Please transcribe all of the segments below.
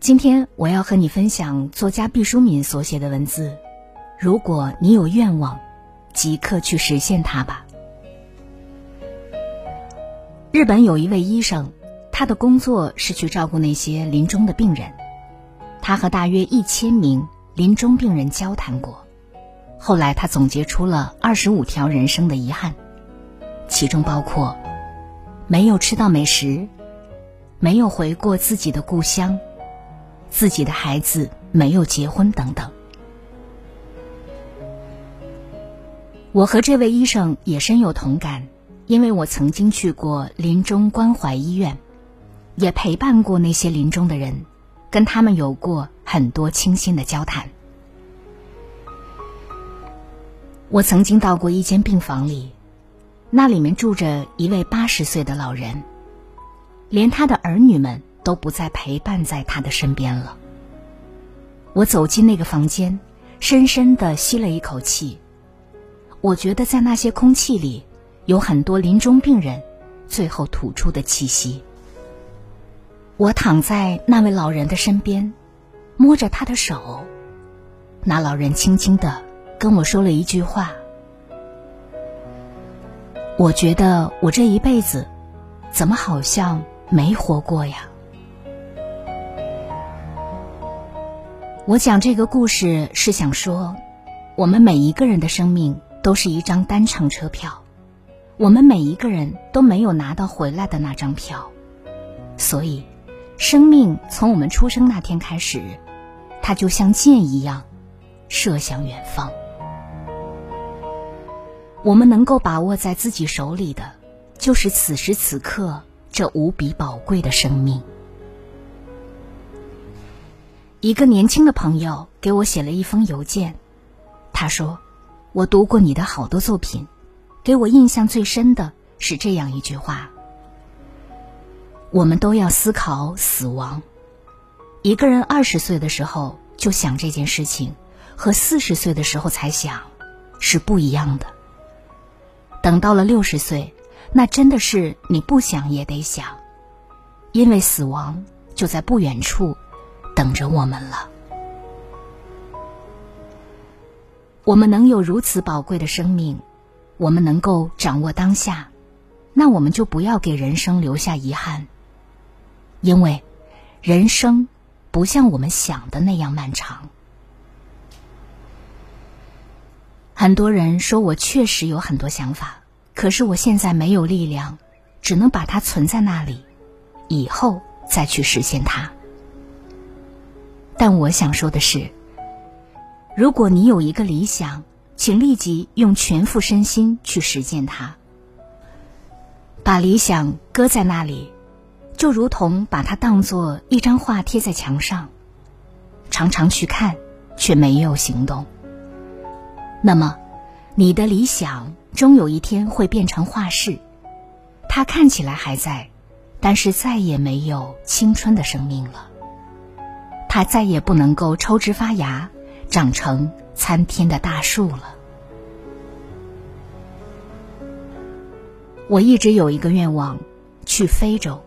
今天我要和你分享作家毕淑敏所写的文字。如果你有愿望，即刻去实现它吧。日本有一位医生，他的工作是去照顾那些临终的病人。他和大约一千名临终病人交谈过，后来他总结出了二十五条人生的遗憾，其中包括没有吃到美食，没有回过自己的故乡。自己的孩子没有结婚等等，我和这位医生也深有同感，因为我曾经去过临终关怀医院，也陪伴过那些临终的人，跟他们有过很多倾心的交谈。我曾经到过一间病房里，那里面住着一位八十岁的老人，连他的儿女们。都不再陪伴在他的身边了。我走进那个房间，深深的吸了一口气。我觉得在那些空气里，有很多临终病人最后吐出的气息。我躺在那位老人的身边，摸着他的手，那老人轻轻的跟我说了一句话。我觉得我这一辈子，怎么好像没活过呀？我讲这个故事是想说，我们每一个人的生命都是一张单程车票，我们每一个人都没有拿到回来的那张票，所以，生命从我们出生那天开始，它就像箭一样，射向远方。我们能够把握在自己手里的，就是此时此刻这无比宝贵的生命。一个年轻的朋友给我写了一封邮件，他说：“我读过你的好多作品，给我印象最深的是这样一句话：我们都要思考死亡。一个人二十岁的时候就想这件事情，和四十岁的时候才想，是不一样的。等到了六十岁，那真的是你不想也得想，因为死亡就在不远处。”等着我们了。我们能有如此宝贵的生命，我们能够掌握当下，那我们就不要给人生留下遗憾。因为，人生不像我们想的那样漫长。很多人说我确实有很多想法，可是我现在没有力量，只能把它存在那里，以后再去实现它。但我想说的是，如果你有一个理想，请立即用全副身心去实践它。把理想搁在那里，就如同把它当做一张画贴在墙上，常常去看，却没有行动。那么，你的理想终有一天会变成画室，它看起来还在，但是再也没有青春的生命了。它再也不能够抽枝发芽，长成参天的大树了。我一直有一个愿望，去非洲。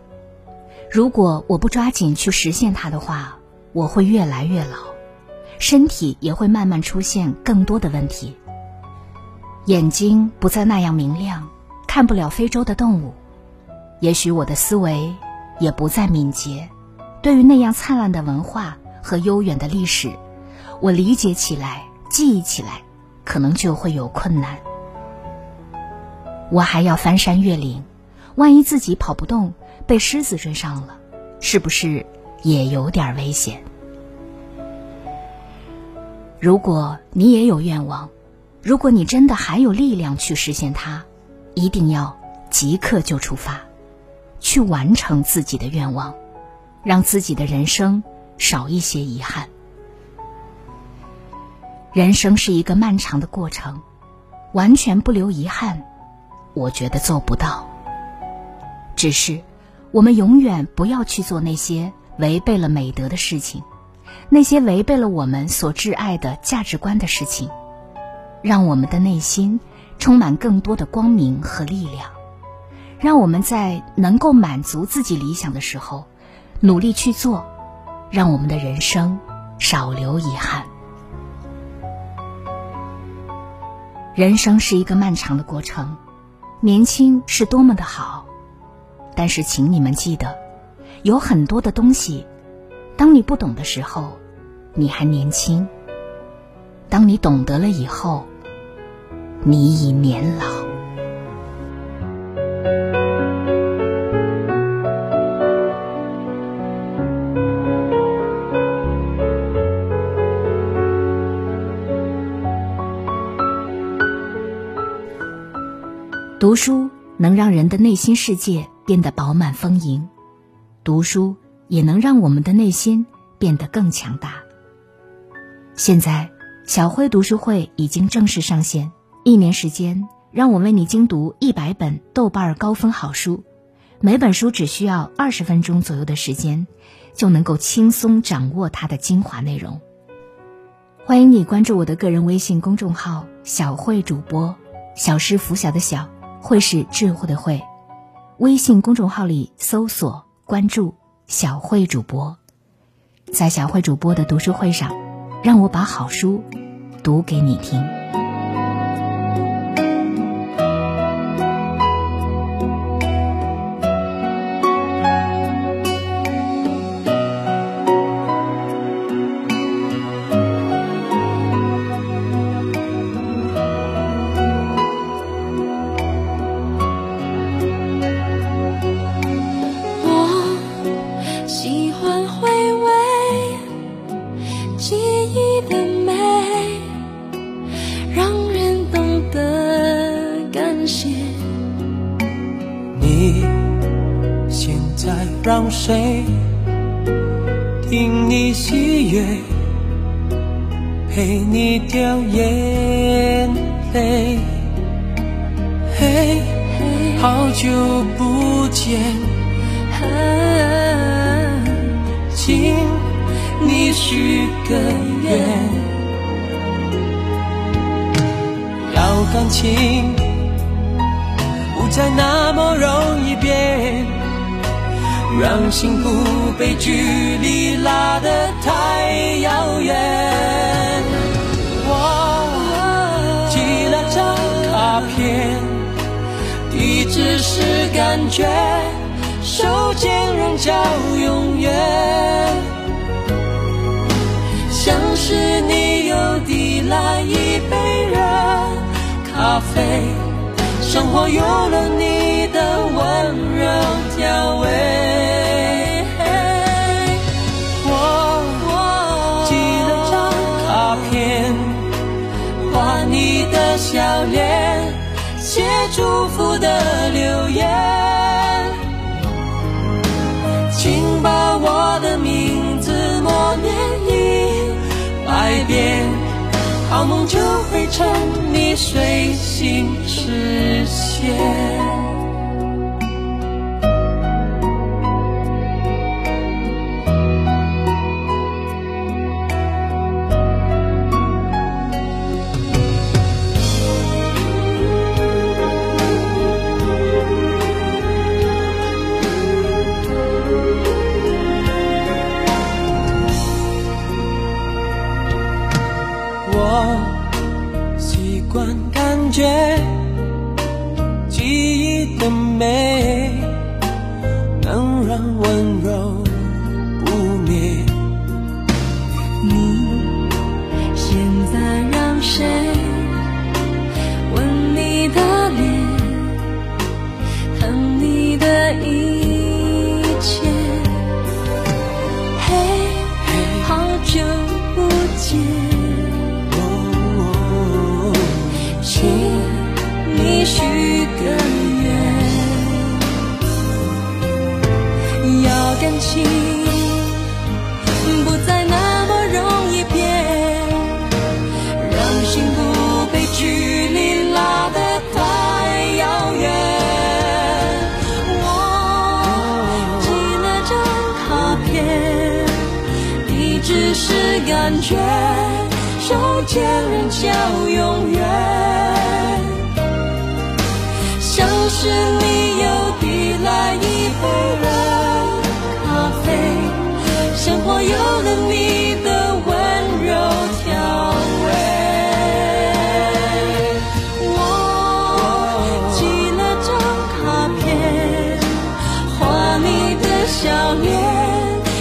如果我不抓紧去实现它的话，我会越来越老，身体也会慢慢出现更多的问题。眼睛不再那样明亮，看不了非洲的动物。也许我的思维也不再敏捷。对于那样灿烂的文化和悠远的历史，我理解起来、记忆起来，可能就会有困难。我还要翻山越岭，万一自己跑不动，被狮子追上了，是不是也有点危险？如果你也有愿望，如果你真的还有力量去实现它，一定要即刻就出发，去完成自己的愿望，让自己的人生少一些遗憾。人生是一个漫长的过程，完全不留遗憾，我觉得做不到。只是，我们永远不要去做那些违背了美德的事情，那些违背了我们所挚爱的价值观的事情，让我们的内心充满更多的光明和力量。让我们在能够满足自己理想的时候，努力去做，让我们的人生少留遗憾。人生是一个漫长的过程，年轻是多么的好，但是请你们记得，有很多的东西，当你不懂的时候，你还年轻；当你懂得了以后，你已年老。读书能让人的内心世界变得饱满丰盈，读书也能让我们的内心变得更强大。现在，小辉读书会已经正式上线，一年时间，让我为你精读一百本豆瓣高分好书，每本书只需要二十分钟左右的时间，就能够轻松掌握它的精华内容。欢迎你关注我的个人微信公众号“小慧主播”，小是拂晓的小。会是智慧的慧，微信公众号里搜索关注小慧主播，在小慧主播的读书会上，让我把好书读给你听。让谁听你喜悦，陪你掉眼泪？嘿，好久不见，请你许个愿，要感情不再那么容易变。让幸福被距离拉得太遥远。我寄了张卡片，地址是感觉，手间仍叫永远。像是你又递来一杯热咖啡，生活有了你的温柔调味。的笑脸，写祝福的留言，请把我的名字默念一百遍，好梦就会趁你睡醒实现。觉记忆的美。感情不再那么容易变，让幸福被距离拉得太遥远。我寄了张卡片，地址是感觉，手牵人叫永远，像是你又递来一杯热，生活有了你的温柔调味。我寄了张卡片，画你的笑脸，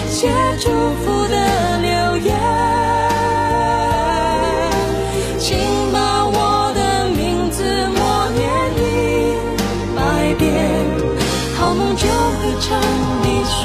写祝福的留言，请把我的名字默念一百遍，好梦就会成你睡